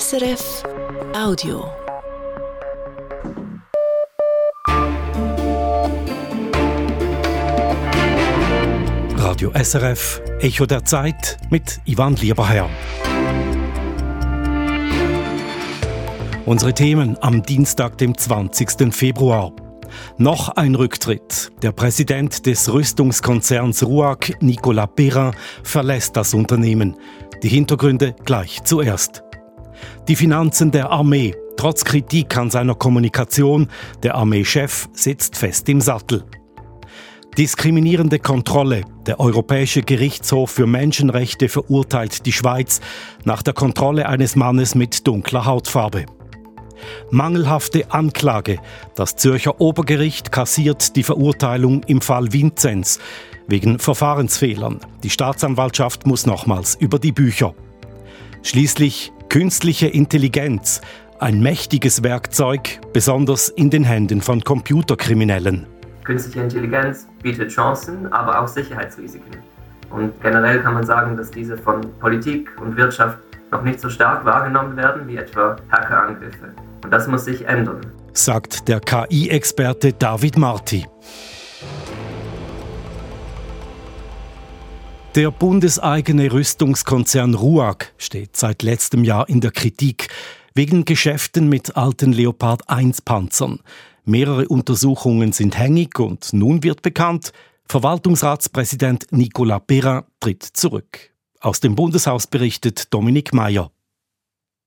SRF Audio. Radio SRF, Echo der Zeit mit Ivan Lieberherr. Unsere Themen am Dienstag, dem 20. Februar. Noch ein Rücktritt. Der Präsident des Rüstungskonzerns RUAG, Nicolas Perrin, verlässt das Unternehmen. Die Hintergründe gleich zuerst. Die Finanzen der Armee. Trotz Kritik an seiner Kommunikation, der Armeechef sitzt fest im Sattel. Diskriminierende Kontrolle. Der Europäische Gerichtshof für Menschenrechte verurteilt die Schweiz nach der Kontrolle eines Mannes mit dunkler Hautfarbe. Mangelhafte Anklage. Das Zürcher Obergericht kassiert die Verurteilung im Fall Vinzenz wegen Verfahrensfehlern. Die Staatsanwaltschaft muss nochmals über die Bücher. Schließlich künstliche Intelligenz, ein mächtiges Werkzeug, besonders in den Händen von Computerkriminellen. Künstliche Intelligenz bietet Chancen, aber auch Sicherheitsrisiken. Und generell kann man sagen, dass diese von Politik und Wirtschaft noch nicht so stark wahrgenommen werden wie etwa Hackerangriffe. Und das muss sich ändern. Sagt der KI-Experte David Marti. Der bundeseigene Rüstungskonzern RUAG steht seit letztem Jahr in der Kritik wegen Geschäften mit alten Leopard 1 Panzern. Mehrere Untersuchungen sind hängig und nun wird bekannt, Verwaltungsratspräsident Nicolas Perrin tritt zurück. Aus dem Bundeshaus berichtet Dominik Mayer.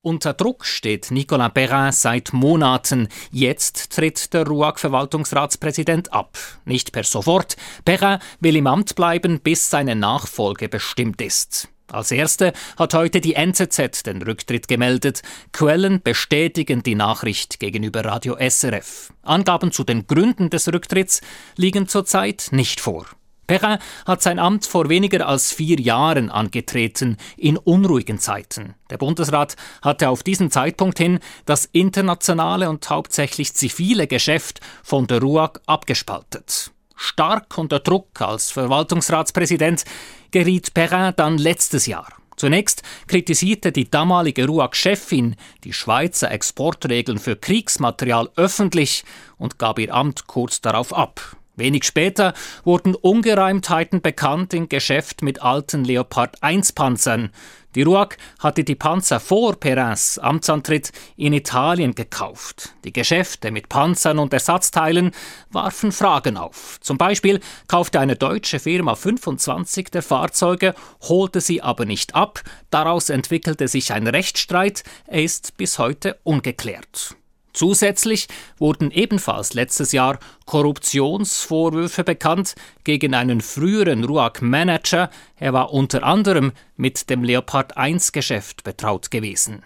Unter Druck steht Nicolas Perrin seit Monaten. Jetzt tritt der RUAG-Verwaltungsratspräsident ab. Nicht per sofort. Perrin will im Amt bleiben, bis seine Nachfolge bestimmt ist. Als erste hat heute die NZZ den Rücktritt gemeldet. Quellen bestätigen die Nachricht gegenüber Radio SRF. Angaben zu den Gründen des Rücktritts liegen zurzeit nicht vor. Perrin hat sein Amt vor weniger als vier Jahren angetreten, in unruhigen Zeiten. Der Bundesrat hatte auf diesen Zeitpunkt hin das internationale und hauptsächlich zivile Geschäft von der RUAG abgespaltet. Stark unter Druck als Verwaltungsratspräsident geriet Perrin dann letztes Jahr. Zunächst kritisierte die damalige RUAG-Chefin die Schweizer Exportregeln für Kriegsmaterial öffentlich und gab ihr Amt kurz darauf ab. Wenig später wurden Ungereimtheiten bekannt im Geschäft mit alten Leopard 1 Panzern. Die RUAG hatte die Panzer vor Perrins Amtsantritt in Italien gekauft. Die Geschäfte mit Panzern und Ersatzteilen warfen Fragen auf. Zum Beispiel kaufte eine deutsche Firma 25 der Fahrzeuge, holte sie aber nicht ab. Daraus entwickelte sich ein Rechtsstreit. Er ist bis heute ungeklärt. Zusätzlich wurden ebenfalls letztes Jahr Korruptionsvorwürfe bekannt gegen einen früheren RUAG-Manager. Er war unter anderem mit dem Leopard 1-Geschäft betraut gewesen.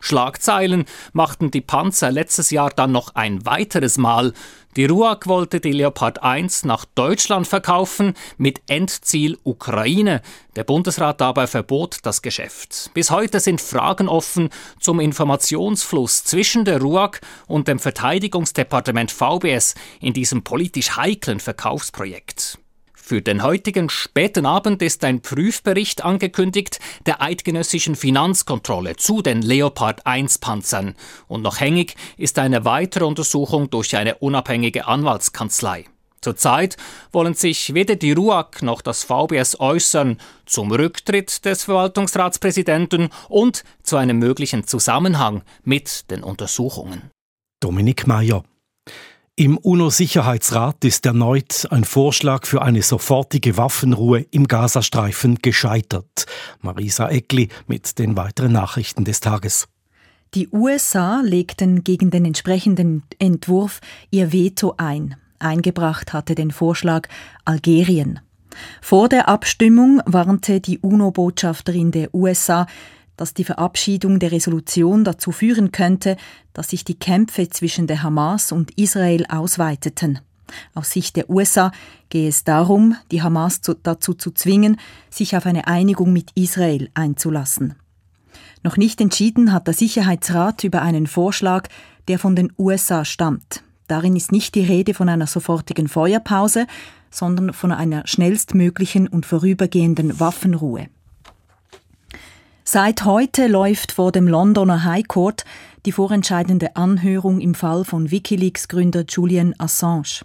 Schlagzeilen machten die Panzer letztes Jahr dann noch ein weiteres Mal. Die RUAG wollte die Leopard 1 nach Deutschland verkaufen mit Endziel Ukraine. Der Bundesrat dabei verbot das Geschäft. Bis heute sind Fragen offen zum Informationsfluss zwischen der RUAG und dem Verteidigungsdepartement VBS in diesem politisch heiklen Verkaufsprojekt. Für den heutigen späten Abend ist ein Prüfbericht angekündigt der eidgenössischen Finanzkontrolle zu den Leopard 1 Panzern und noch hängig ist eine weitere Untersuchung durch eine unabhängige Anwaltskanzlei. Zurzeit wollen sich weder die RUAG noch das VBS äußern zum Rücktritt des Verwaltungsratspräsidenten und zu einem möglichen Zusammenhang mit den Untersuchungen. Dominik Mayer im UNO-Sicherheitsrat ist erneut ein Vorschlag für eine sofortige Waffenruhe im Gazastreifen gescheitert. Marisa Eckli mit den weiteren Nachrichten des Tages. Die USA legten gegen den entsprechenden Entwurf ihr Veto ein. Eingebracht hatte den Vorschlag Algerien. Vor der Abstimmung warnte die UNO-Botschafterin der USA, dass die Verabschiedung der Resolution dazu führen könnte, dass sich die Kämpfe zwischen der Hamas und Israel ausweiteten. Aus Sicht der USA gehe es darum, die Hamas dazu zu zwingen, sich auf eine Einigung mit Israel einzulassen. Noch nicht entschieden hat der Sicherheitsrat über einen Vorschlag, der von den USA stammt. Darin ist nicht die Rede von einer sofortigen Feuerpause, sondern von einer schnellstmöglichen und vorübergehenden Waffenruhe. Seit heute läuft vor dem Londoner High Court die vorentscheidende Anhörung im Fall von Wikileaks-Gründer Julian Assange.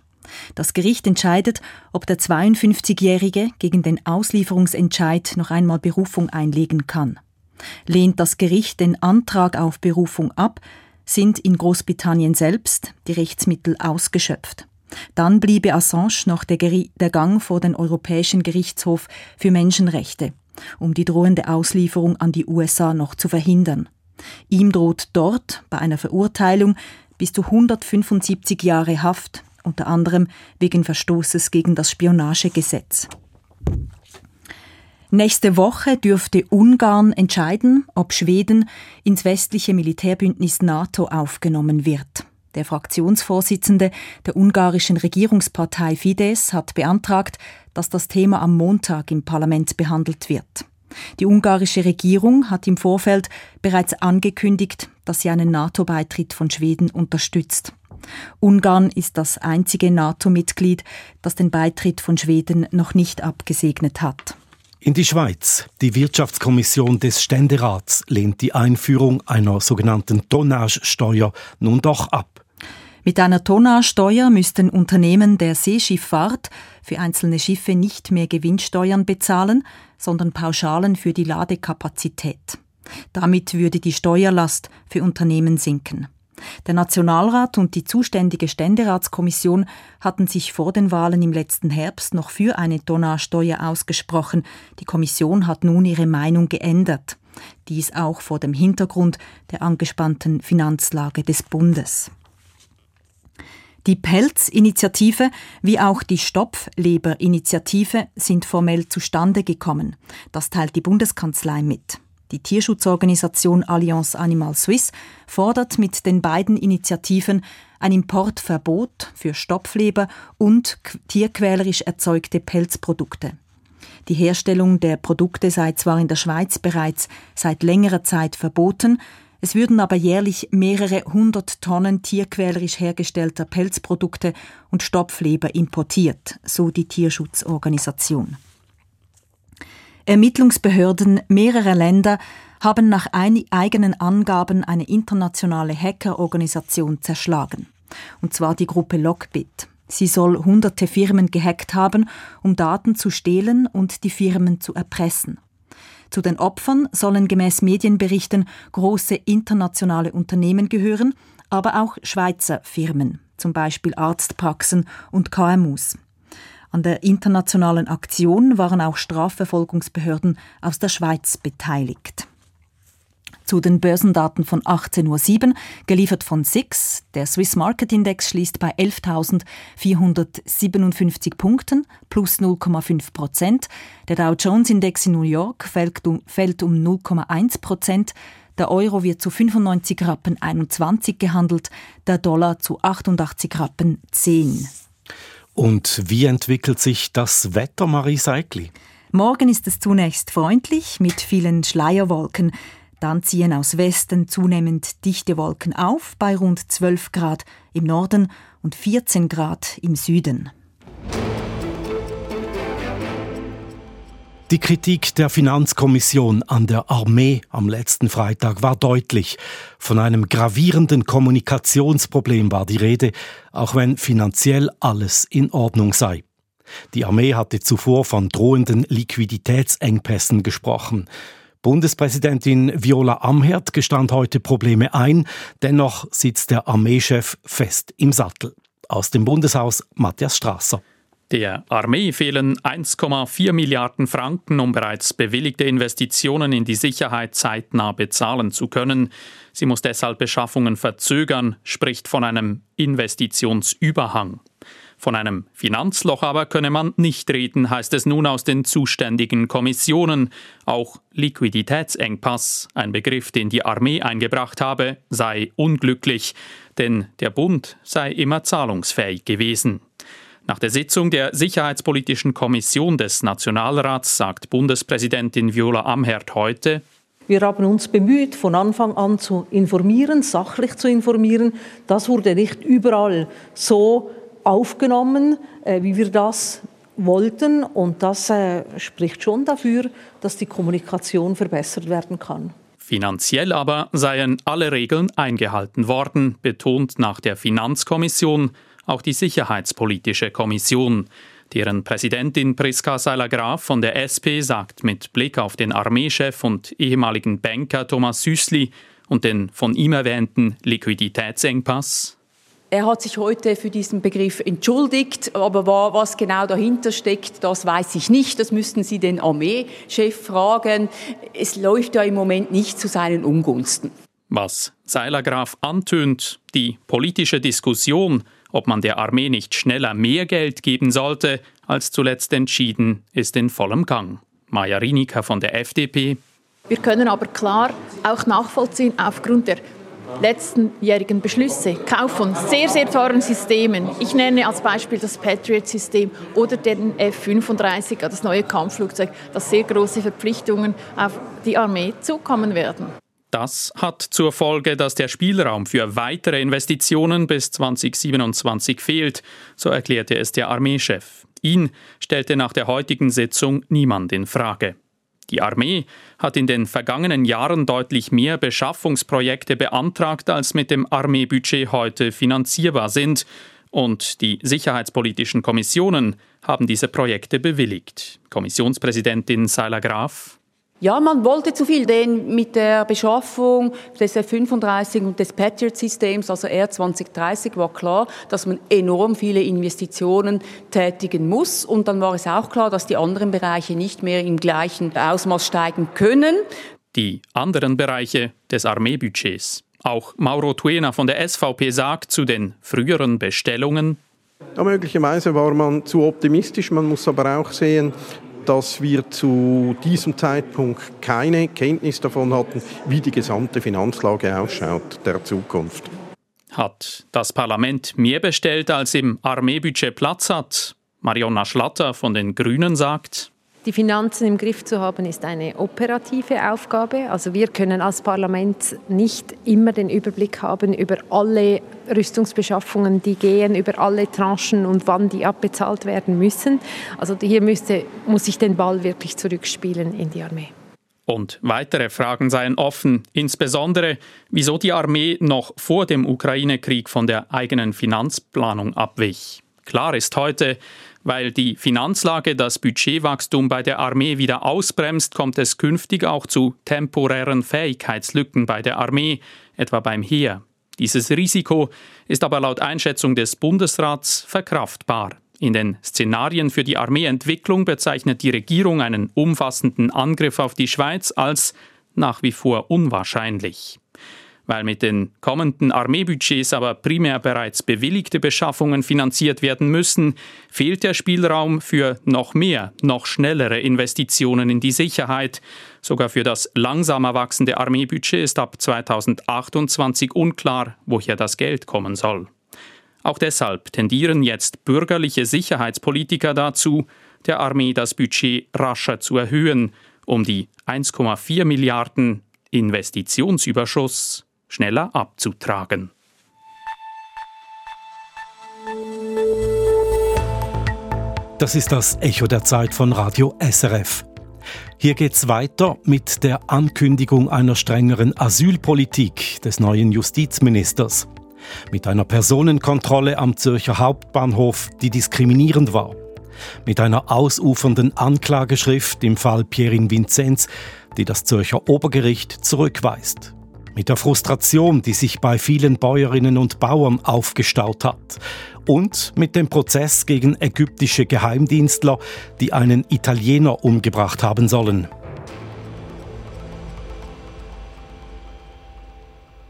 Das Gericht entscheidet, ob der 52-Jährige gegen den Auslieferungsentscheid noch einmal Berufung einlegen kann. Lehnt das Gericht den Antrag auf Berufung ab, sind in Großbritannien selbst die Rechtsmittel ausgeschöpft. Dann bliebe Assange noch der, Gang vor den Europäischen Gerichtshof für Menschenrechte um die drohende Auslieferung an die USA noch zu verhindern. Ihm droht dort bei einer Verurteilung bis zu 175 Jahre Haft, unter anderem wegen Verstoßes gegen das Spionagegesetz. Nächste Woche dürfte Ungarn entscheiden, ob Schweden ins westliche Militärbündnis NATO aufgenommen wird. Der Fraktionsvorsitzende der ungarischen Regierungspartei Fidesz hat beantragt, dass das Thema am Montag im Parlament behandelt wird. Die ungarische Regierung hat im Vorfeld bereits angekündigt, dass sie einen NATO-Beitritt von Schweden unterstützt. Ungarn ist das einzige NATO-Mitglied, das den Beitritt von Schweden noch nicht abgesegnet hat. In die Schweiz. Die Wirtschaftskommission des Ständerats lehnt die Einführung einer sogenannten Tonnagesteuer nun doch ab. Mit einer Tonnagesteuer müssten Unternehmen der Seeschifffahrt für einzelne Schiffe nicht mehr Gewinnsteuern bezahlen, sondern Pauschalen für die Ladekapazität. Damit würde die Steuerlast für Unternehmen sinken. Der Nationalrat und die zuständige Ständeratskommission hatten sich vor den Wahlen im letzten Herbst noch für eine Tonnagesteuer ausgesprochen. Die Kommission hat nun ihre Meinung geändert. Dies auch vor dem Hintergrund der angespannten Finanzlage des Bundes. Die Pelzinitiative wie auch die Stopfleberinitiative sind formell zustande gekommen. Das teilt die Bundeskanzlei mit. Die Tierschutzorganisation Allianz Animal Suisse fordert mit den beiden Initiativen ein Importverbot für Stopfleber und tierquälerisch erzeugte Pelzprodukte. Die Herstellung der Produkte sei zwar in der Schweiz bereits seit längerer Zeit verboten, es würden aber jährlich mehrere hundert Tonnen tierquälerisch hergestellter Pelzprodukte und Stopfleber importiert, so die Tierschutzorganisation. Ermittlungsbehörden mehrerer Länder haben nach eigenen Angaben eine internationale Hackerorganisation zerschlagen. Und zwar die Gruppe Lockbit. Sie soll hunderte Firmen gehackt haben, um Daten zu stehlen und die Firmen zu erpressen. Zu den Opfern sollen gemäß Medienberichten große internationale Unternehmen gehören, aber auch Schweizer Firmen, zum Beispiel Arztpraxen und KMUs. An der internationalen Aktion waren auch Strafverfolgungsbehörden aus der Schweiz beteiligt. Zu den Börsendaten von 18.07 Uhr, geliefert von SIX. Der Swiss Market Index schließt bei 11.457 Punkten, plus 0,5 Prozent. Der Dow Jones Index in New York fällt um, fällt um 0,1 Prozent. Der Euro wird zu 95 Rappen 21 gehandelt, der Dollar zu 88 Rappen 10. Und wie entwickelt sich das Wetter, Marie Seikli? Morgen ist es zunächst freundlich mit vielen Schleierwolken. Dann ziehen aus Westen zunehmend dichte Wolken auf bei rund 12 Grad im Norden und 14 Grad im Süden. Die Kritik der Finanzkommission an der Armee am letzten Freitag war deutlich. Von einem gravierenden Kommunikationsproblem war die Rede, auch wenn finanziell alles in Ordnung sei. Die Armee hatte zuvor von drohenden Liquiditätsengpässen gesprochen. Bundespräsidentin Viola Amherd gestand heute Probleme ein, dennoch sitzt der Armeechef fest im Sattel. Aus dem Bundeshaus Matthias Strasser. Der Armee fehlen 1,4 Milliarden Franken, um bereits bewilligte Investitionen in die Sicherheit zeitnah bezahlen zu können. Sie muss deshalb Beschaffungen verzögern, spricht von einem Investitionsüberhang. Von einem Finanzloch aber könne man nicht reden, heißt es nun aus den zuständigen Kommissionen. Auch Liquiditätsengpass, ein Begriff, den die Armee eingebracht habe, sei unglücklich, denn der Bund sei immer zahlungsfähig gewesen. Nach der Sitzung der Sicherheitspolitischen Kommission des Nationalrats sagt Bundespräsidentin Viola Amherd heute, wir haben uns bemüht, von Anfang an zu informieren, sachlich zu informieren. Das wurde nicht überall so aufgenommen, äh, wie wir das wollten. Und das äh, spricht schon dafür, dass die Kommunikation verbessert werden kann. Finanziell aber seien alle Regeln eingehalten worden, betont nach der Finanzkommission auch die Sicherheitspolitische Kommission. Deren Präsidentin Priska Seiler-Graf von der SP sagt mit Blick auf den Armeechef und ehemaligen Banker Thomas Süßli und den von ihm erwähnten Liquiditätsengpass, er hat sich heute für diesen Begriff entschuldigt, aber was genau dahinter steckt, das weiß ich nicht. Das müssten Sie den Armeechef fragen. Es läuft ja im Moment nicht zu seinen Ungunsten. Was Seilergraf antönt, die politische Diskussion, ob man der Armee nicht schneller mehr Geld geben sollte, als zuletzt entschieden, ist in vollem Gang. Maja Rinika von der FDP. Wir können aber klar auch nachvollziehen, aufgrund der letztenjährigen Beschlüsse, Kauf von sehr, sehr teuren Systemen. Ich nenne als Beispiel das Patriot-System oder den F-35, das neue Kampfflugzeug, dass sehr große Verpflichtungen auf die Armee zukommen werden. Das hat zur Folge, dass der Spielraum für weitere Investitionen bis 2027 fehlt, so erklärte es der Armeechef. Ihn stellte nach der heutigen Sitzung niemand in Frage. Die Armee hat in den vergangenen Jahren deutlich mehr Beschaffungsprojekte beantragt, als mit dem Armeebudget heute finanzierbar sind, und die sicherheitspolitischen Kommissionen haben diese Projekte bewilligt. Kommissionspräsidentin Seiler Graf ja, man wollte zu viel, denn mit der Beschaffung des F-35 und des Patriot-Systems, also R2030, war klar, dass man enorm viele Investitionen tätigen muss. Und dann war es auch klar, dass die anderen Bereiche nicht mehr im gleichen Ausmaß steigen können. Die anderen Bereiche des Armeebudgets. Auch Mauro Tuena von der SVP sagt zu den früheren Bestellungen, ja, möglicherweise war man zu optimistisch. Man muss aber auch sehen, dass wir zu diesem Zeitpunkt keine Kenntnis davon hatten, wie die gesamte Finanzlage ausschaut der Zukunft. Hat das Parlament mehr bestellt, als im Armeebudget Platz hat? Marionna Schlatter von den Grünen sagt, die Finanzen im Griff zu haben, ist eine operative Aufgabe. Also wir können als Parlament nicht immer den Überblick haben über alle Rüstungsbeschaffungen, die gehen, über alle Tranchen und wann die abbezahlt werden müssen. Also hier müsste, muss ich den Ball wirklich zurückspielen in die Armee. Und weitere Fragen seien offen, insbesondere wieso die Armee noch vor dem Ukraine-Krieg von der eigenen Finanzplanung abwich. Klar ist heute, weil die Finanzlage das Budgetwachstum bei der Armee wieder ausbremst, kommt es künftig auch zu temporären Fähigkeitslücken bei der Armee, etwa beim Heer. Dieses Risiko ist aber laut Einschätzung des Bundesrats verkraftbar. In den Szenarien für die Armeeentwicklung bezeichnet die Regierung einen umfassenden Angriff auf die Schweiz als nach wie vor unwahrscheinlich. Weil mit den kommenden Armeebudgets aber primär bereits bewilligte Beschaffungen finanziert werden müssen, fehlt der Spielraum für noch mehr, noch schnellere Investitionen in die Sicherheit. Sogar für das langsamer wachsende Armeebudget ist ab 2028 unklar, woher das Geld kommen soll. Auch deshalb tendieren jetzt bürgerliche Sicherheitspolitiker dazu, der Armee das Budget rascher zu erhöhen, um die 1,4 Milliarden Investitionsüberschuss schneller abzutragen. Das ist das Echo der Zeit von Radio SRF. Hier geht's weiter mit der Ankündigung einer strengeren Asylpolitik des neuen Justizministers. Mit einer Personenkontrolle am Zürcher Hauptbahnhof, die diskriminierend war. Mit einer ausufernden Anklageschrift im Fall Pierin Vinzenz, die das Zürcher Obergericht zurückweist mit der Frustration, die sich bei vielen Bäuerinnen und Bauern aufgestaut hat und mit dem Prozess gegen ägyptische Geheimdienstler, die einen Italiener umgebracht haben sollen.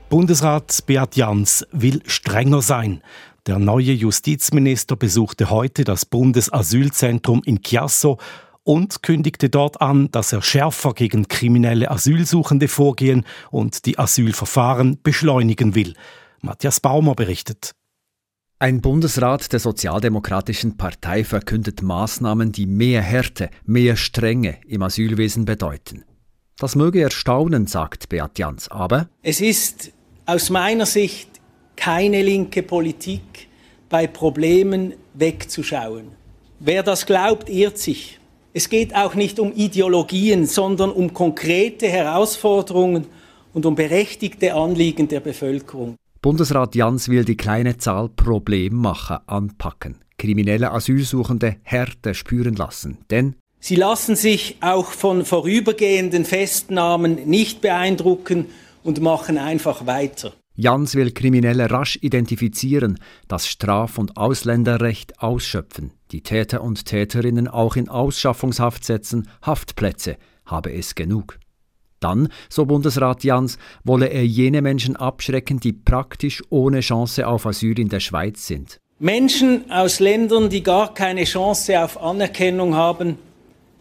Bundesrat Beat Jans will strenger sein. Der neue Justizminister besuchte heute das Bundesasylzentrum in Chiasso und kündigte dort an, dass er schärfer gegen kriminelle Asylsuchende vorgehen und die Asylverfahren beschleunigen will. Matthias Baumer berichtet. Ein Bundesrat der Sozialdemokratischen Partei verkündet Maßnahmen, die mehr Härte, mehr Strenge im Asylwesen bedeuten. Das möge erstaunen, sagt Beat Jans, aber es ist aus meiner Sicht keine linke Politik, bei Problemen wegzuschauen. Wer das glaubt, irrt sich. Es geht auch nicht um Ideologien, sondern um konkrete Herausforderungen und um berechtigte Anliegen der Bevölkerung. Bundesrat Jans will die kleine Zahl Problemmacher anpacken, kriminelle Asylsuchende Härte spüren lassen. Denn sie lassen sich auch von vorübergehenden Festnahmen nicht beeindrucken und machen einfach weiter. Jans will Kriminelle rasch identifizieren, das Straf- und Ausländerrecht ausschöpfen, die Täter und Täterinnen auch in Ausschaffungshaft setzen, Haftplätze habe es genug. Dann, so Bundesrat Jans, wolle er jene Menschen abschrecken, die praktisch ohne Chance auf Asyl in der Schweiz sind. Menschen aus Ländern, die gar keine Chance auf Anerkennung haben,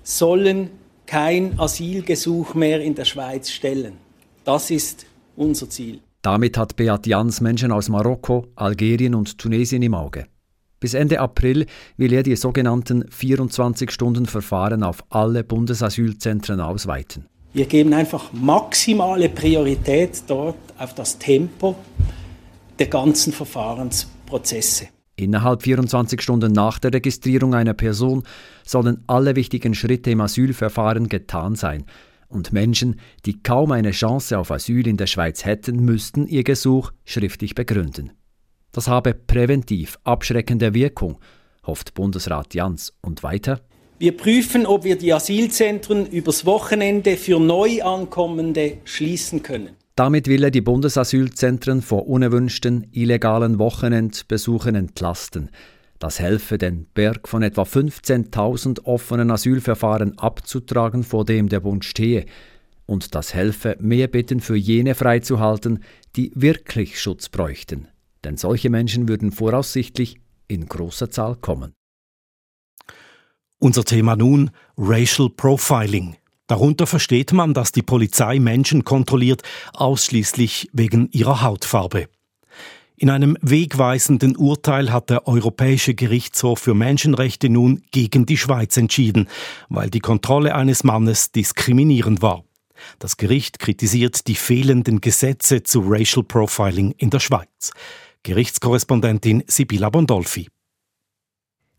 sollen kein Asylgesuch mehr in der Schweiz stellen. Das ist unser Ziel. Damit hat Beat Jans Menschen aus Marokko, Algerien und Tunesien im Auge. Bis Ende April will er die sogenannten 24-Stunden-Verfahren auf alle Bundesasylzentren ausweiten. Wir geben einfach maximale Priorität dort auf das Tempo der ganzen Verfahrensprozesse. Innerhalb 24 Stunden nach der Registrierung einer Person sollen alle wichtigen Schritte im Asylverfahren getan sein. Und Menschen, die kaum eine Chance auf Asyl in der Schweiz hätten, müssten ihr Gesuch schriftlich begründen. Das habe präventiv abschreckende Wirkung, hofft Bundesrat Jans. Und weiter? Wir prüfen, ob wir die Asylzentren übers Wochenende für Neuankommende schließen können. Damit will er die Bundesasylzentren vor unerwünschten, illegalen Wochenendbesuchen entlasten. Das helfe, den Berg von etwa 15.000 offenen Asylverfahren abzutragen, vor dem der Bund stehe. Und das helfe, mehr Bitten für jene freizuhalten, die wirklich Schutz bräuchten. Denn solche Menschen würden voraussichtlich in großer Zahl kommen. Unser Thema nun Racial Profiling. Darunter versteht man, dass die Polizei Menschen kontrolliert, ausschließlich wegen ihrer Hautfarbe. In einem wegweisenden Urteil hat der Europäische Gerichtshof für Menschenrechte nun gegen die Schweiz entschieden, weil die Kontrolle eines Mannes diskriminierend war. Das Gericht kritisiert die fehlenden Gesetze zu Racial Profiling in der Schweiz. Gerichtskorrespondentin Sibylla Bondolfi.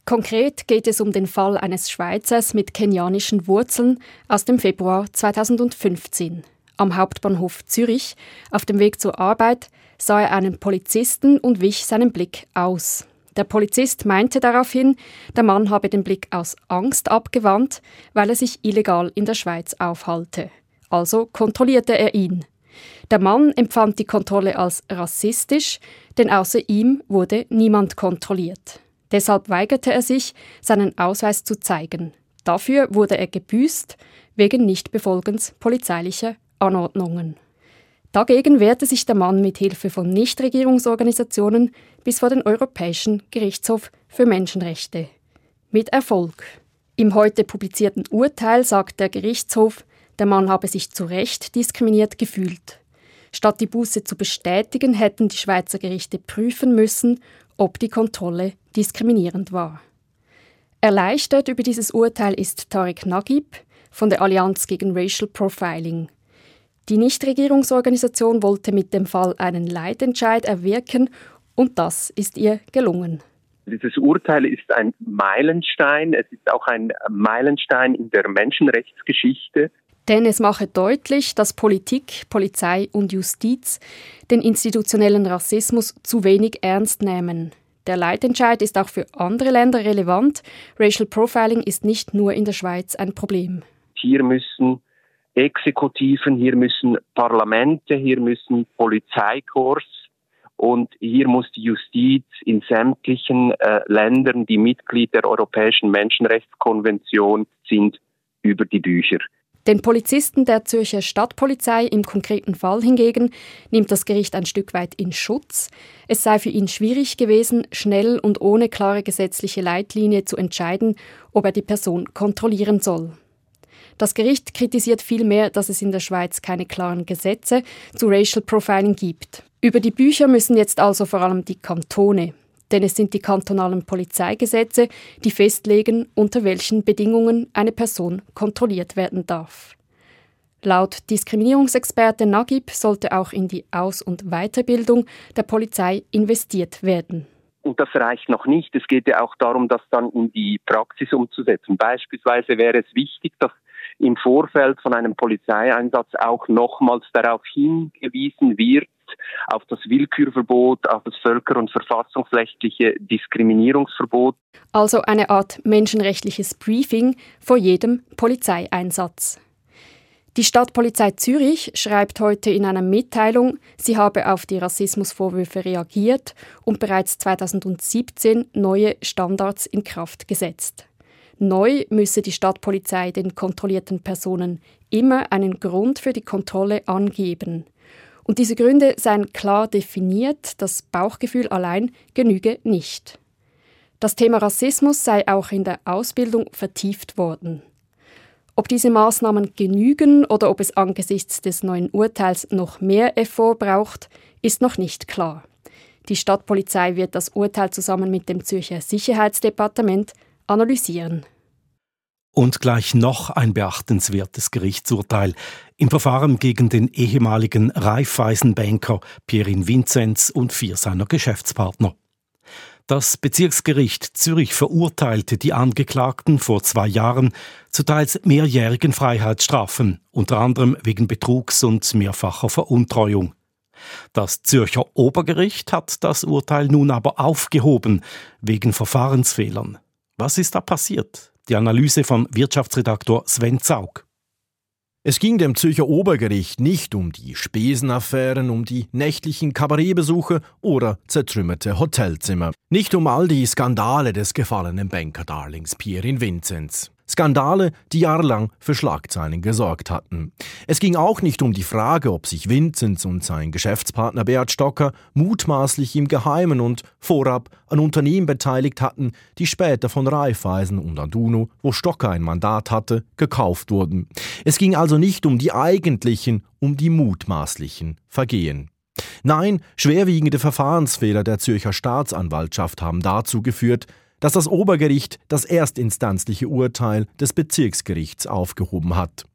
Konkret geht es um den Fall eines Schweizers mit kenianischen Wurzeln aus dem Februar 2015. Am Hauptbahnhof Zürich, auf dem Weg zur Arbeit, sah er einen Polizisten und wich seinen Blick aus. Der Polizist meinte daraufhin, der Mann habe den Blick aus Angst abgewandt, weil er sich illegal in der Schweiz aufhalte. Also kontrollierte er ihn. Der Mann empfand die Kontrolle als rassistisch, denn außer ihm wurde niemand kontrolliert. Deshalb weigerte er sich, seinen Ausweis zu zeigen. Dafür wurde er gebüßt wegen Nichtbefolgens polizeilicher Anordnungen. Dagegen wehrte sich der Mann mit Hilfe von Nichtregierungsorganisationen bis vor den Europäischen Gerichtshof für Menschenrechte. Mit Erfolg. Im heute publizierten Urteil sagt der Gerichtshof, der Mann habe sich zu Recht diskriminiert gefühlt. Statt die Buße zu bestätigen, hätten die Schweizer Gerichte prüfen müssen, ob die Kontrolle diskriminierend war. Erleichtert über dieses Urteil ist Tarek Nagib von der Allianz gegen Racial Profiling. Die Nichtregierungsorganisation wollte mit dem Fall einen Leitentscheid erwirken und das ist ihr gelungen. Dieses Urteil ist ein Meilenstein. Es ist auch ein Meilenstein in der Menschenrechtsgeschichte. Denn es mache deutlich, dass Politik, Polizei und Justiz den institutionellen Rassismus zu wenig ernst nehmen. Der Leitentscheid ist auch für andere Länder relevant. Racial Profiling ist nicht nur in der Schweiz ein Problem. Hier müssen Exekutiven, hier müssen Parlamente, hier müssen Polizeikorps und hier muss die Justiz in sämtlichen äh, Ländern, die Mitglied der Europäischen Menschenrechtskonvention sind, über die Bücher. Den Polizisten der Zürcher Stadtpolizei im konkreten Fall hingegen nimmt das Gericht ein Stück weit in Schutz. Es sei für ihn schwierig gewesen, schnell und ohne klare gesetzliche Leitlinie zu entscheiden, ob er die Person kontrollieren soll. Das Gericht kritisiert vielmehr, dass es in der Schweiz keine klaren Gesetze zu Racial Profiling gibt. Über die Bücher müssen jetzt also vor allem die Kantone, denn es sind die kantonalen Polizeigesetze, die festlegen, unter welchen Bedingungen eine Person kontrolliert werden darf. Laut Diskriminierungsexperte Nagib sollte auch in die Aus- und Weiterbildung der Polizei investiert werden. Und das reicht noch nicht. Es geht ja auch darum, das dann in die Praxis umzusetzen. Beispielsweise wäre es wichtig, dass im Vorfeld von einem Polizeieinsatz auch nochmals darauf hingewiesen wird, auf das Willkürverbot, auf das völker- und verfassungsrechtliche Diskriminierungsverbot. Also eine Art menschenrechtliches Briefing vor jedem Polizeieinsatz. Die Stadtpolizei Zürich schreibt heute in einer Mitteilung, sie habe auf die Rassismusvorwürfe reagiert und bereits 2017 neue Standards in Kraft gesetzt. Neu müsse die Stadtpolizei den kontrollierten Personen immer einen Grund für die Kontrolle angeben. Und diese Gründe seien klar definiert, das Bauchgefühl allein genüge nicht. Das Thema Rassismus sei auch in der Ausbildung vertieft worden. Ob diese Maßnahmen genügen oder ob es angesichts des neuen Urteils noch mehr Effort braucht, ist noch nicht klar. Die Stadtpolizei wird das Urteil zusammen mit dem Zürcher Sicherheitsdepartement analysieren. Und gleich noch ein beachtenswertes Gerichtsurteil im Verfahren gegen den ehemaligen Raiffeisenbanker Pierin Vinzenz und vier seiner Geschäftspartner. Das Bezirksgericht Zürich verurteilte die Angeklagten vor zwei Jahren zu teils mehrjährigen Freiheitsstrafen, unter anderem wegen Betrugs und mehrfacher Veruntreuung. Das Zürcher Obergericht hat das Urteil nun aber aufgehoben, wegen Verfahrensfehlern. Was ist da passiert? Die Analyse von Wirtschaftsredaktor Sven Zaug. Es ging dem Zürcher Obergericht nicht um die Spesenaffären, um die nächtlichen Kabarettbesuche oder zertrümmerte Hotelzimmer, nicht um all die Skandale des gefallenen Bankerdarlings Pierin Vinzenz. Skandale, die jahrelang für Schlagzeilen gesorgt hatten. Es ging auch nicht um die Frage, ob sich Vinzenz und sein Geschäftspartner Beat Stocker mutmaßlich im Geheimen und vorab an Unternehmen beteiligt hatten, die später von Raiffeisen und Anduno, wo Stocker ein Mandat hatte, gekauft wurden. Es ging also nicht um die eigentlichen, um die mutmaßlichen Vergehen. Nein, schwerwiegende Verfahrensfehler der Zürcher Staatsanwaltschaft haben dazu geführt, dass das Obergericht das erstinstanzliche Urteil des Bezirksgerichts aufgehoben hat.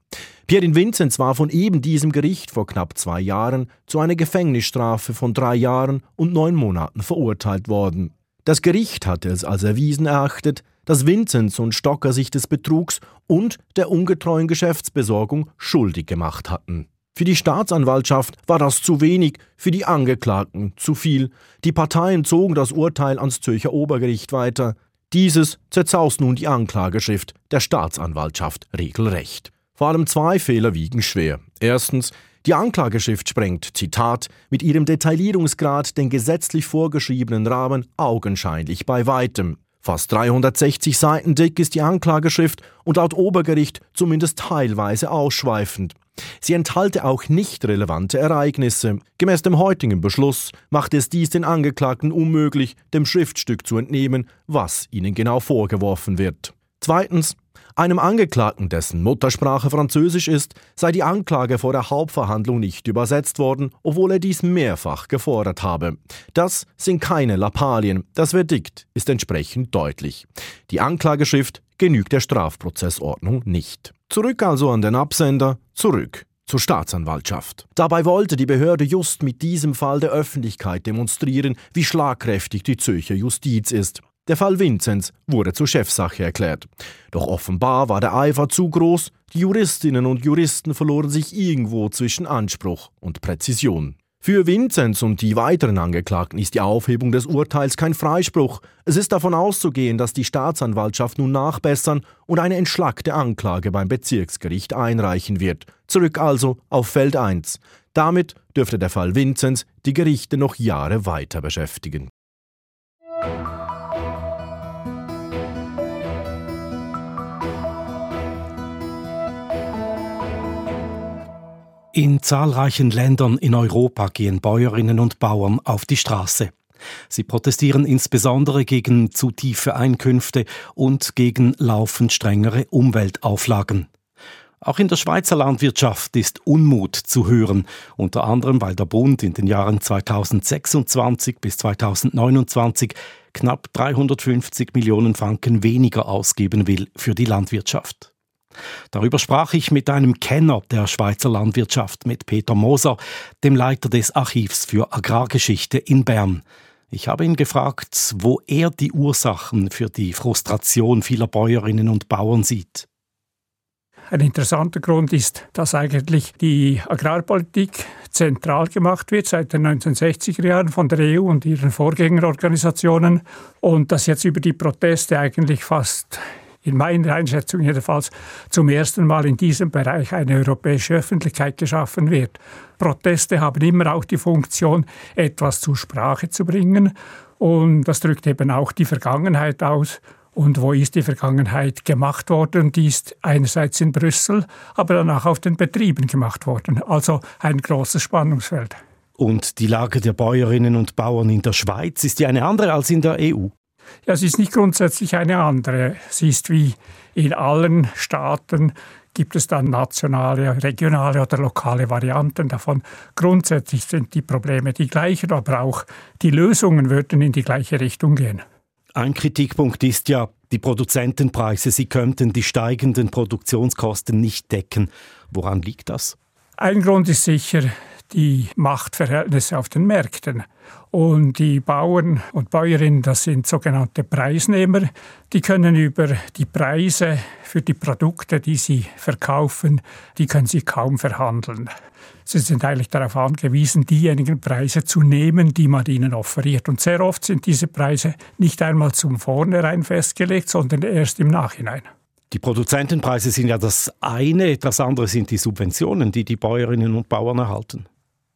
Pierin Vinzenz war von eben diesem Gericht vor knapp zwei Jahren zu einer Gefängnisstrafe von drei Jahren und neun Monaten verurteilt worden. Das Gericht hatte es als erwiesen erachtet, dass Vinzenz und Stocker sich des Betrugs und der ungetreuen Geschäftsbesorgung schuldig gemacht hatten. Für die Staatsanwaltschaft war das zu wenig, für die Angeklagten zu viel. Die Parteien zogen das Urteil ans Zürcher Obergericht weiter. Dieses zerzaust nun die Anklageschrift der Staatsanwaltschaft regelrecht. Vor allem zwei Fehler wiegen schwer. Erstens, die Anklageschrift sprengt, Zitat, mit ihrem Detaillierungsgrad den gesetzlich vorgeschriebenen Rahmen augenscheinlich bei weitem. Fast 360 Seiten dick ist die Anklageschrift und laut Obergericht zumindest teilweise ausschweifend. Sie enthalte auch nicht relevante Ereignisse. Gemäß dem heutigen Beschluss macht es dies den Angeklagten unmöglich, dem Schriftstück zu entnehmen, was ihnen genau vorgeworfen wird. Zweitens, einem Angeklagten, dessen Muttersprache Französisch ist, sei die Anklage vor der Hauptverhandlung nicht übersetzt worden, obwohl er dies mehrfach gefordert habe. Das sind keine Lappalien, das Verdikt ist entsprechend deutlich. Die Anklageschrift genügt der Strafprozessordnung nicht. Zurück also an den Absender, zurück zur Staatsanwaltschaft. Dabei wollte die Behörde just mit diesem Fall der Öffentlichkeit demonstrieren, wie schlagkräftig die Zürcher Justiz ist. Der Fall Vinzenz wurde zur Chefsache erklärt. Doch offenbar war der Eifer zu groß, die Juristinnen und Juristen verloren sich irgendwo zwischen Anspruch und Präzision. Für Vinzenz und die weiteren Angeklagten ist die Aufhebung des Urteils kein Freispruch. Es ist davon auszugehen, dass die Staatsanwaltschaft nun nachbessern und eine entschlackte Anklage beim Bezirksgericht einreichen wird. Zurück also auf Feld 1. Damit dürfte der Fall Vinzenz die Gerichte noch Jahre weiter beschäftigen. In zahlreichen Ländern in Europa gehen Bäuerinnen und Bauern auf die Straße. Sie protestieren insbesondere gegen zu tiefe Einkünfte und gegen laufend strengere Umweltauflagen. Auch in der Schweizer Landwirtschaft ist Unmut zu hören, unter anderem weil der Bund in den Jahren 2026 bis 2029 knapp 350 Millionen Franken weniger ausgeben will für die Landwirtschaft. Darüber sprach ich mit einem Kenner der Schweizer Landwirtschaft, mit Peter Moser, dem Leiter des Archivs für Agrargeschichte in Bern. Ich habe ihn gefragt, wo er die Ursachen für die Frustration vieler Bäuerinnen und Bauern sieht. Ein interessanter Grund ist, dass eigentlich die Agrarpolitik zentral gemacht wird seit den 1960er Jahren von der EU und ihren Vorgängerorganisationen und dass jetzt über die Proteste eigentlich fast in meiner Einschätzung jedenfalls zum ersten Mal in diesem Bereich eine europäische Öffentlichkeit geschaffen wird. Proteste haben immer auch die Funktion, etwas zur Sprache zu bringen und das drückt eben auch die Vergangenheit aus. Und wo ist die Vergangenheit gemacht worden? Die ist einerseits in Brüssel, aber dann auch auf den Betrieben gemacht worden. Also ein großes Spannungsfeld. Und die Lage der Bäuerinnen und Bauern in der Schweiz ist ja eine andere als in der EU. Ja, sie ist nicht grundsätzlich eine andere. Sie ist wie in allen Staaten gibt es dann nationale, regionale oder lokale Varianten davon. Grundsätzlich sind die Probleme die gleichen, aber auch die Lösungen würden in die gleiche Richtung gehen. Ein Kritikpunkt ist ja, die Produzentenpreise, sie könnten die steigenden Produktionskosten nicht decken. Woran liegt das? Ein Grund ist sicher die Machtverhältnisse auf den Märkten. Und die Bauern und Bäuerinnen, das sind sogenannte Preisnehmer, die können über die Preise für die Produkte, die sie verkaufen, die können sie kaum verhandeln. Sie sind eigentlich darauf angewiesen, diejenigen Preise zu nehmen, die man ihnen offeriert. Und sehr oft sind diese Preise nicht einmal zum Vornherein festgelegt, sondern erst im Nachhinein. Die Produzentenpreise sind ja das eine, das andere sind die Subventionen, die die Bäuerinnen und Bauern erhalten.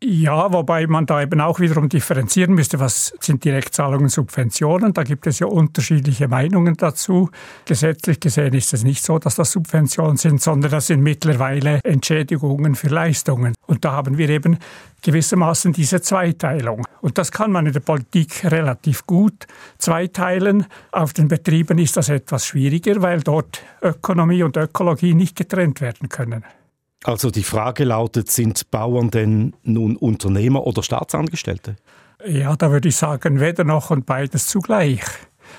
Ja, wobei man da eben auch wiederum differenzieren müsste, was sind Direktzahlungen, Subventionen. Da gibt es ja unterschiedliche Meinungen dazu. Gesetzlich gesehen ist es nicht so, dass das Subventionen sind, sondern das sind mittlerweile Entschädigungen für Leistungen. Und da haben wir eben gewissermaßen diese Zweiteilung. Und das kann man in der Politik relativ gut zweiteilen. Auf den Betrieben ist das etwas schwieriger, weil dort Ökonomie und Ökologie nicht getrennt werden können. Also die Frage lautet, sind Bauern denn nun Unternehmer oder Staatsangestellte? Ja, da würde ich sagen, weder noch und beides zugleich.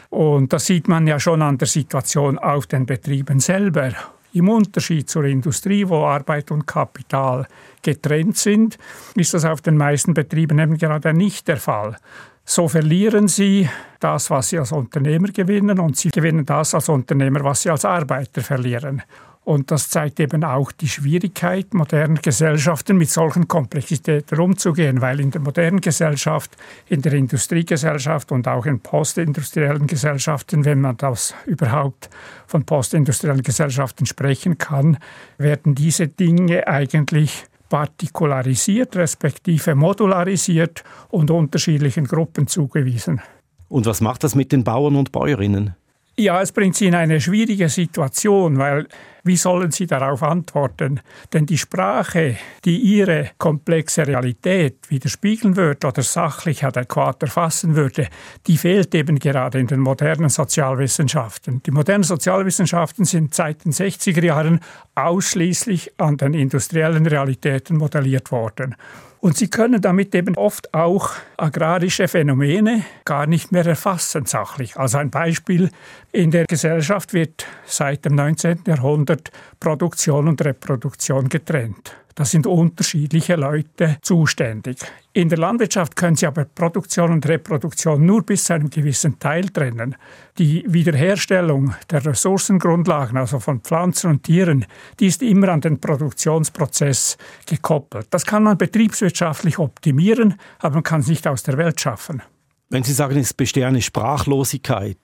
Und das sieht man ja schon an der Situation auf den Betrieben selber. Im Unterschied zur Industrie, wo Arbeit und Kapital getrennt sind, ist das auf den meisten Betrieben eben gerade nicht der Fall. So verlieren sie das, was sie als Unternehmer gewinnen, und sie gewinnen das als Unternehmer, was sie als Arbeiter verlieren. Und das zeigt eben auch die Schwierigkeit moderner Gesellschaften mit solchen Komplexitäten umzugehen, weil in der modernen Gesellschaft, in der Industriegesellschaft und auch in postindustriellen Gesellschaften, wenn man das überhaupt von postindustriellen Gesellschaften sprechen kann, werden diese Dinge eigentlich partikularisiert, respektive modularisiert und unterschiedlichen Gruppen zugewiesen. Und was macht das mit den Bauern und Bäuerinnen? Ja, es bringt sie in eine schwierige Situation, weil wie sollen sie darauf antworten? Denn die Sprache, die ihre komplexe Realität widerspiegeln würde oder sachlich adäquat erfassen würde, die fehlt eben gerade in den modernen Sozialwissenschaften. Die modernen Sozialwissenschaften sind seit den 60er Jahren ausschließlich an den industriellen Realitäten modelliert worden. Und sie können damit eben oft auch agrarische Phänomene gar nicht mehr erfassen sachlich. Also ein Beispiel, in der Gesellschaft wird seit dem 19. Jahrhundert Produktion und Reproduktion getrennt. Da sind unterschiedliche Leute zuständig. In der Landwirtschaft können Sie aber Produktion und Reproduktion nur bis zu einem gewissen Teil trennen. Die Wiederherstellung der Ressourcengrundlagen, also von Pflanzen und Tieren, die ist immer an den Produktionsprozess gekoppelt. Das kann man betriebswirtschaftlich optimieren, aber man kann es nicht aus der Welt schaffen. Wenn Sie sagen, es besteht eine Sprachlosigkeit,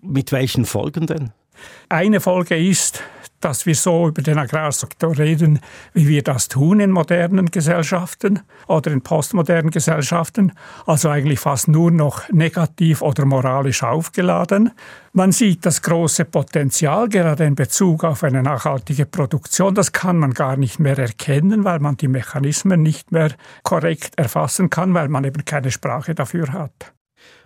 mit welchen Folgen denn? Eine Folge ist, dass wir so über den Agrarsektor reden, wie wir das tun in modernen Gesellschaften oder in postmodernen Gesellschaften, also eigentlich fast nur noch negativ oder moralisch aufgeladen. Man sieht das große Potenzial gerade in Bezug auf eine nachhaltige Produktion. Das kann man gar nicht mehr erkennen, weil man die Mechanismen nicht mehr korrekt erfassen kann, weil man eben keine Sprache dafür hat.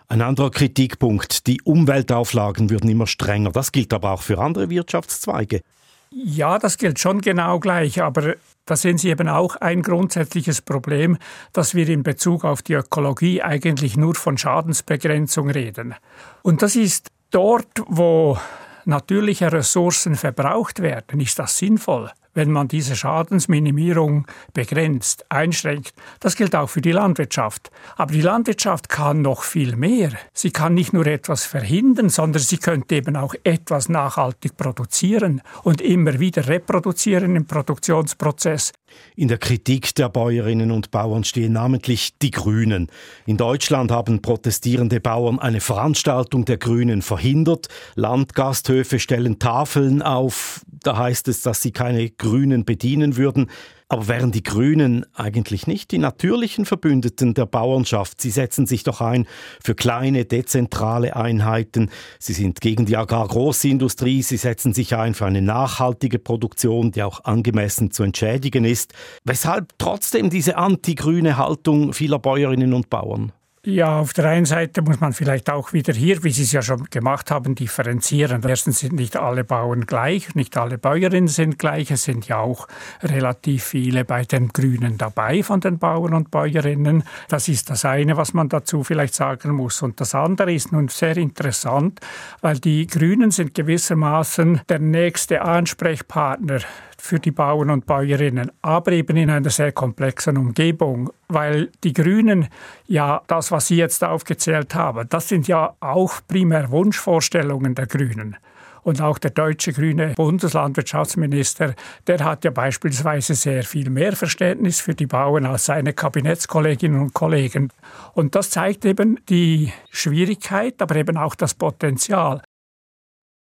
Ein anderer Kritikpunkt, die Umweltauflagen würden immer strenger. Das gilt aber auch für andere Wirtschaftszweige. Ja, das gilt schon genau gleich, aber da sehen Sie eben auch ein grundsätzliches Problem, dass wir in Bezug auf die Ökologie eigentlich nur von Schadensbegrenzung reden. Und das ist dort, wo natürliche Ressourcen verbraucht werden, ist das sinnvoll. Wenn man diese Schadensminimierung begrenzt, einschränkt. Das gilt auch für die Landwirtschaft. Aber die Landwirtschaft kann noch viel mehr. Sie kann nicht nur etwas verhindern, sondern sie könnte eben auch etwas nachhaltig produzieren und immer wieder reproduzieren im Produktionsprozess. In der Kritik der Bäuerinnen und Bauern stehen namentlich die Grünen. In Deutschland haben protestierende Bauern eine Veranstaltung der Grünen verhindert. Landgasthöfe stellen Tafeln auf. Da heißt es, dass sie keine Grünen bedienen würden. Aber wären die Grünen eigentlich nicht die natürlichen Verbündeten der Bauernschaft? Sie setzen sich doch ein für kleine, dezentrale Einheiten. Sie sind gegen die Agrargroßindustrie. Sie setzen sich ein für eine nachhaltige Produktion, die auch angemessen zu entschädigen ist. Weshalb trotzdem diese antigrüne Haltung vieler Bäuerinnen und Bauern? Ja, auf der einen Seite muss man vielleicht auch wieder hier, wie Sie es ja schon gemacht haben, differenzieren. Erstens sind nicht alle Bauern gleich, nicht alle Bäuerinnen sind gleich. Es sind ja auch relativ viele bei den Grünen dabei von den Bauern und Bäuerinnen. Das ist das eine, was man dazu vielleicht sagen muss. Und das andere ist nun sehr interessant, weil die Grünen sind gewissermaßen der nächste Ansprechpartner für die Bauern und Bäuerinnen, aber eben in einer sehr komplexen Umgebung, weil die Grünen ja das, was Sie jetzt aufgezählt haben, das sind ja auch primär Wunschvorstellungen der Grünen. Und auch der deutsche grüne Bundeslandwirtschaftsminister, der hat ja beispielsweise sehr viel mehr Verständnis für die Bauern als seine Kabinettskolleginnen und Kollegen. Und das zeigt eben die Schwierigkeit, aber eben auch das Potenzial.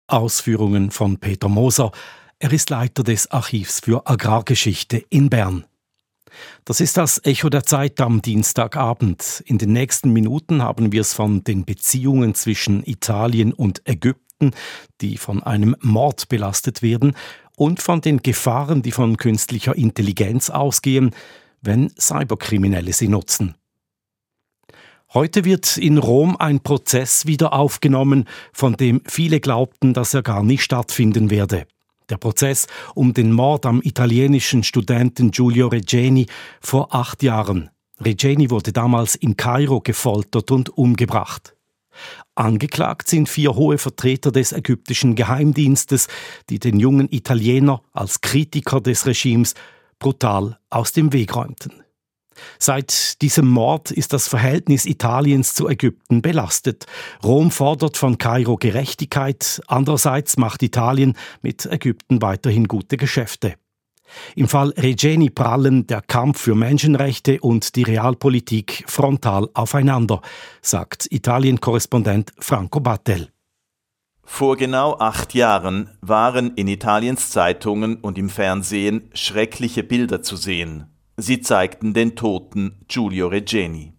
Ausführungen von Peter Moser. Er ist Leiter des Archivs für Agrargeschichte in Bern. Das ist das Echo der Zeit am Dienstagabend. In den nächsten Minuten haben wir es von den Beziehungen zwischen Italien und Ägypten, die von einem Mord belastet werden, und von den Gefahren, die von künstlicher Intelligenz ausgehen, wenn Cyberkriminelle sie nutzen. Heute wird in Rom ein Prozess wieder aufgenommen, von dem viele glaubten, dass er gar nicht stattfinden werde der Prozess um den Mord am italienischen Studenten Giulio Regeni vor acht Jahren. Regeni wurde damals in Kairo gefoltert und umgebracht. Angeklagt sind vier hohe Vertreter des ägyptischen Geheimdienstes, die den jungen Italiener als Kritiker des Regimes brutal aus dem Weg räumten. Seit diesem Mord ist das Verhältnis Italiens zu Ägypten belastet. Rom fordert von Kairo Gerechtigkeit, andererseits macht Italien mit Ägypten weiterhin gute Geschäfte. Im Fall Regeni prallen der Kampf für Menschenrechte und die Realpolitik frontal aufeinander, sagt Italien-Korrespondent Franco Battel. Vor genau acht Jahren waren in Italiens Zeitungen und im Fernsehen schreckliche Bilder zu sehen. Sie zeigten den toten Giulio Regeni.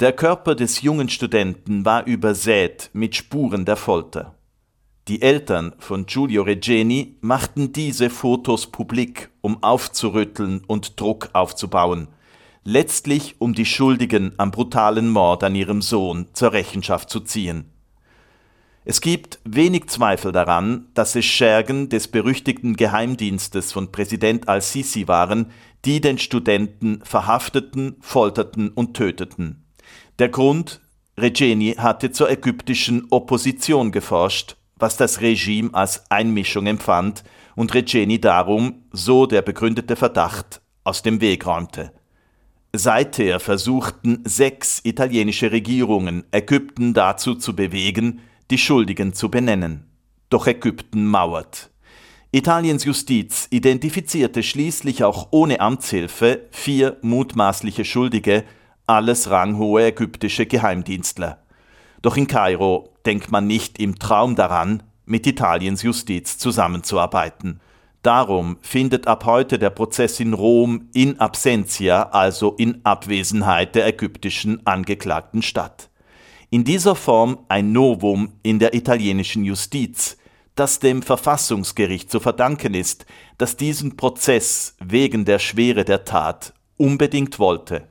Der Körper des jungen Studenten war übersät mit Spuren der Folter. Die Eltern von Giulio Regeni machten diese Fotos publik, um aufzurütteln und Druck aufzubauen, letztlich um die Schuldigen am brutalen Mord an ihrem Sohn zur Rechenschaft zu ziehen. Es gibt wenig Zweifel daran, dass es Schergen des berüchtigten Geheimdienstes von Präsident al-Sisi waren, die den Studenten verhafteten, folterten und töteten. Der Grund, Regeni hatte zur ägyptischen Opposition geforscht, was das Regime als Einmischung empfand und Regeni darum, so der begründete Verdacht, aus dem Weg räumte. Seither versuchten sechs italienische Regierungen, Ägypten dazu zu bewegen, die Schuldigen zu benennen. Doch Ägypten mauert. Italiens Justiz identifizierte schließlich auch ohne Amtshilfe vier mutmaßliche Schuldige, alles ranghohe ägyptische Geheimdienstler. Doch in Kairo denkt man nicht im Traum daran, mit Italiens Justiz zusammenzuarbeiten. Darum findet ab heute der Prozess in Rom in absentia, also in Abwesenheit der ägyptischen Angeklagten statt. In dieser Form ein Novum in der italienischen Justiz, das dem Verfassungsgericht zu verdanken ist, das diesen Prozess wegen der Schwere der Tat unbedingt wollte.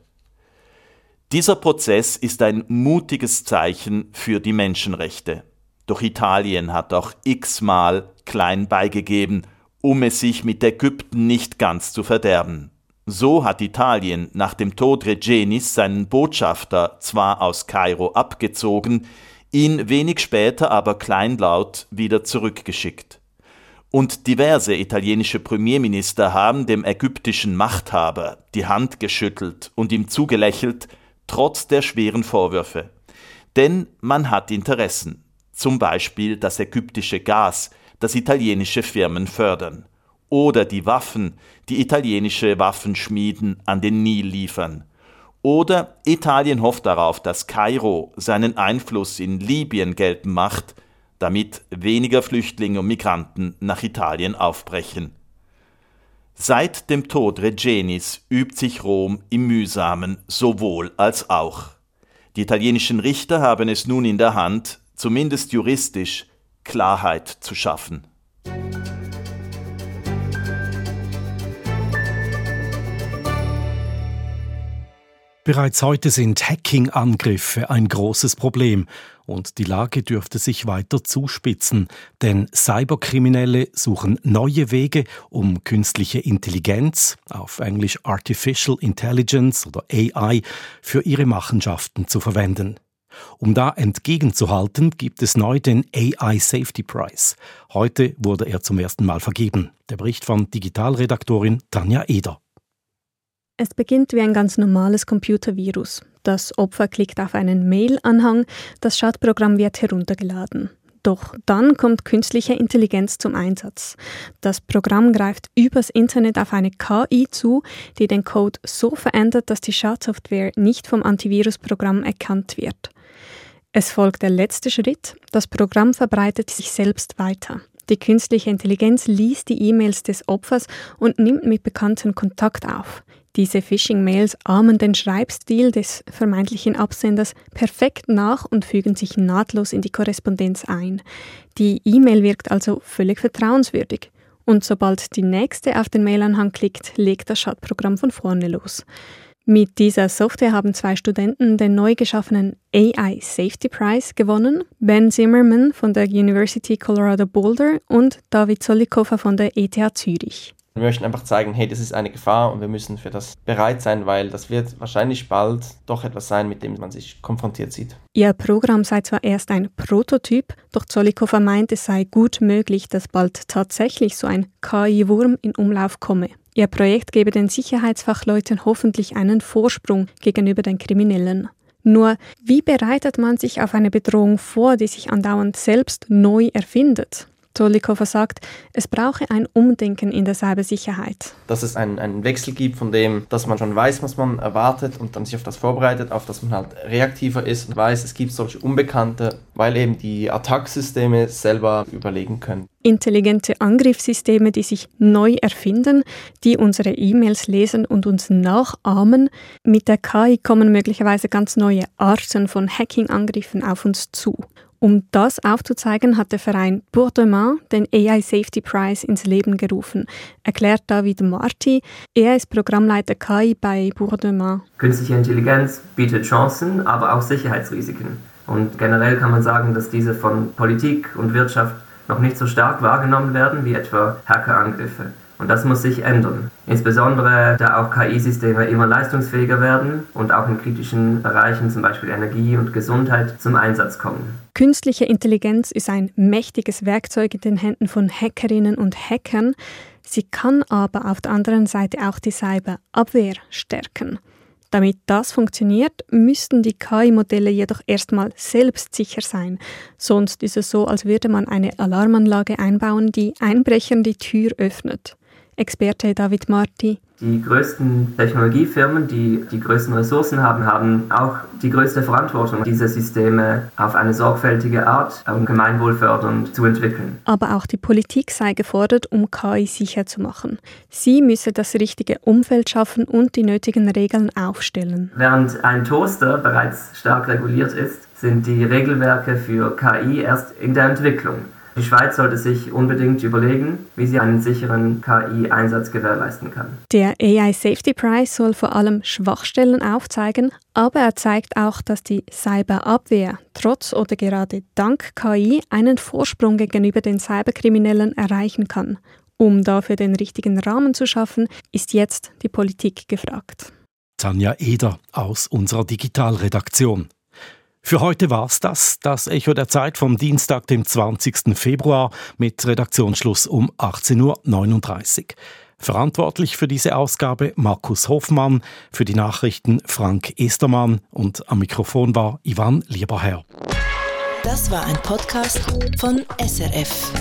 Dieser Prozess ist ein mutiges Zeichen für die Menschenrechte. Doch Italien hat auch x-mal klein beigegeben, um es sich mit Ägypten nicht ganz zu verderben. So hat Italien nach dem Tod Regenis seinen Botschafter zwar aus Kairo abgezogen, ihn wenig später aber kleinlaut wieder zurückgeschickt. Und diverse italienische Premierminister haben dem ägyptischen Machthaber die Hand geschüttelt und ihm zugelächelt, trotz der schweren Vorwürfe. Denn man hat Interessen, zum Beispiel das ägyptische Gas, das italienische Firmen fördern, oder die Waffen, die italienische Waffenschmieden an den Nil liefern. Oder Italien hofft darauf, dass Kairo seinen Einfluss in Libyen geltend macht, damit weniger Flüchtlinge und Migranten nach Italien aufbrechen. Seit dem Tod Regenis übt sich Rom im Mühsamen sowohl als auch. Die italienischen Richter haben es nun in der Hand, zumindest juristisch, Klarheit zu schaffen. Bereits heute sind Hacking-Angriffe ein großes Problem und die Lage dürfte sich weiter zuspitzen, denn Cyberkriminelle suchen neue Wege, um künstliche Intelligenz, auf Englisch Artificial Intelligence oder AI, für ihre Machenschaften zu verwenden. Um da entgegenzuhalten, gibt es neu den AI Safety Prize. Heute wurde er zum ersten Mal vergeben. Der Bericht von Digitalredaktorin Tanja Eder. Es beginnt wie ein ganz normales Computervirus. Das Opfer klickt auf einen Mail-Anhang, das Schadprogramm wird heruntergeladen. Doch dann kommt künstliche Intelligenz zum Einsatz. Das Programm greift übers Internet auf eine KI zu, die den Code so verändert, dass die Schadsoftware nicht vom Antivirusprogramm erkannt wird. Es folgt der letzte Schritt, das Programm verbreitet sich selbst weiter. Die künstliche Intelligenz liest die E-Mails des Opfers und nimmt mit Bekannten Kontakt auf. Diese Phishing-Mails ahmen den Schreibstil des vermeintlichen Absenders perfekt nach und fügen sich nahtlos in die Korrespondenz ein. Die E-Mail wirkt also völlig vertrauenswürdig. Und sobald die nächste auf den Mailanhang klickt, legt das Schadprogramm von vorne los. Mit dieser Software haben zwei Studenten den neu geschaffenen AI Safety Prize gewonnen. Ben Zimmerman von der University Colorado Boulder und David Zollikofer von der ETH Zürich. Wir möchten einfach zeigen, hey, das ist eine Gefahr und wir müssen für das bereit sein, weil das wird wahrscheinlich bald doch etwas sein, mit dem man sich konfrontiert sieht. Ihr Programm sei zwar erst ein Prototyp, doch Zollikofer meint, es sei gut möglich, dass bald tatsächlich so ein KI-Wurm in Umlauf komme. Ihr Projekt gebe den Sicherheitsfachleuten hoffentlich einen Vorsprung gegenüber den Kriminellen. Nur, wie bereitet man sich auf eine Bedrohung vor, die sich andauernd selbst neu erfindet? Zollikofer sagt, es brauche ein Umdenken in der Cybersicherheit. Dass es einen, einen Wechsel gibt von dem, dass man schon weiß, was man erwartet und dann sich auf das vorbereitet, auf dass man halt reaktiver ist und weiß, es gibt solche Unbekannte, weil eben die Attacksysteme selber überlegen können. Intelligente Angriffssysteme, die sich neu erfinden, die unsere E-Mails lesen und uns nachahmen. Mit der KI kommen möglicherweise ganz neue Arten von Hacking-Angriffen auf uns zu. Um das aufzuzeigen, hat der Verein Pour den AI Safety Prize ins Leben gerufen, erklärt David Marti. Er ist Programmleiter KI bei Pour. Künstliche Intelligenz bietet Chancen, aber auch Sicherheitsrisiken. Und generell kann man sagen, dass diese von Politik und Wirtschaft noch nicht so stark wahrgenommen werden wie etwa Hackerangriffe. Und das muss sich ändern. Insbesondere da auch KI-Systeme immer leistungsfähiger werden und auch in kritischen Bereichen, zum Beispiel Energie und Gesundheit, zum Einsatz kommen. Künstliche Intelligenz ist ein mächtiges Werkzeug in den Händen von Hackerinnen und Hackern. Sie kann aber auf der anderen Seite auch die Cyberabwehr stärken. Damit das funktioniert, müssten die KI-Modelle jedoch erstmal selbstsicher sein. Sonst ist es so, als würde man eine Alarmanlage einbauen, die Einbrechern die Tür öffnet. Experte David Marti. Die größten Technologiefirmen, die die größten Ressourcen haben, haben auch die größte Verantwortung, diese Systeme auf eine sorgfältige Art und gemeinwohlfördernd zu entwickeln. Aber auch die Politik sei gefordert, um KI sicher zu machen. Sie müsse das richtige Umfeld schaffen und die nötigen Regeln aufstellen. Während ein Toaster bereits stark reguliert ist, sind die Regelwerke für KI erst in der Entwicklung. Die Schweiz sollte sich unbedingt überlegen, wie sie einen sicheren KI-Einsatz gewährleisten kann. Der AI Safety Prize soll vor allem Schwachstellen aufzeigen, aber er zeigt auch, dass die Cyberabwehr trotz oder gerade dank KI einen Vorsprung gegenüber den Cyberkriminellen erreichen kann. Um dafür den richtigen Rahmen zu schaffen, ist jetzt die Politik gefragt. Tanja Eder aus unserer Digitalredaktion. Für heute war's das, das Echo der Zeit vom Dienstag, dem 20. Februar mit Redaktionsschluss um 18.39 Uhr. Verantwortlich für diese Ausgabe Markus Hofmann, für die Nachrichten Frank Estermann und am Mikrofon war Ivan Lieberherr. Das war ein Podcast von SRF.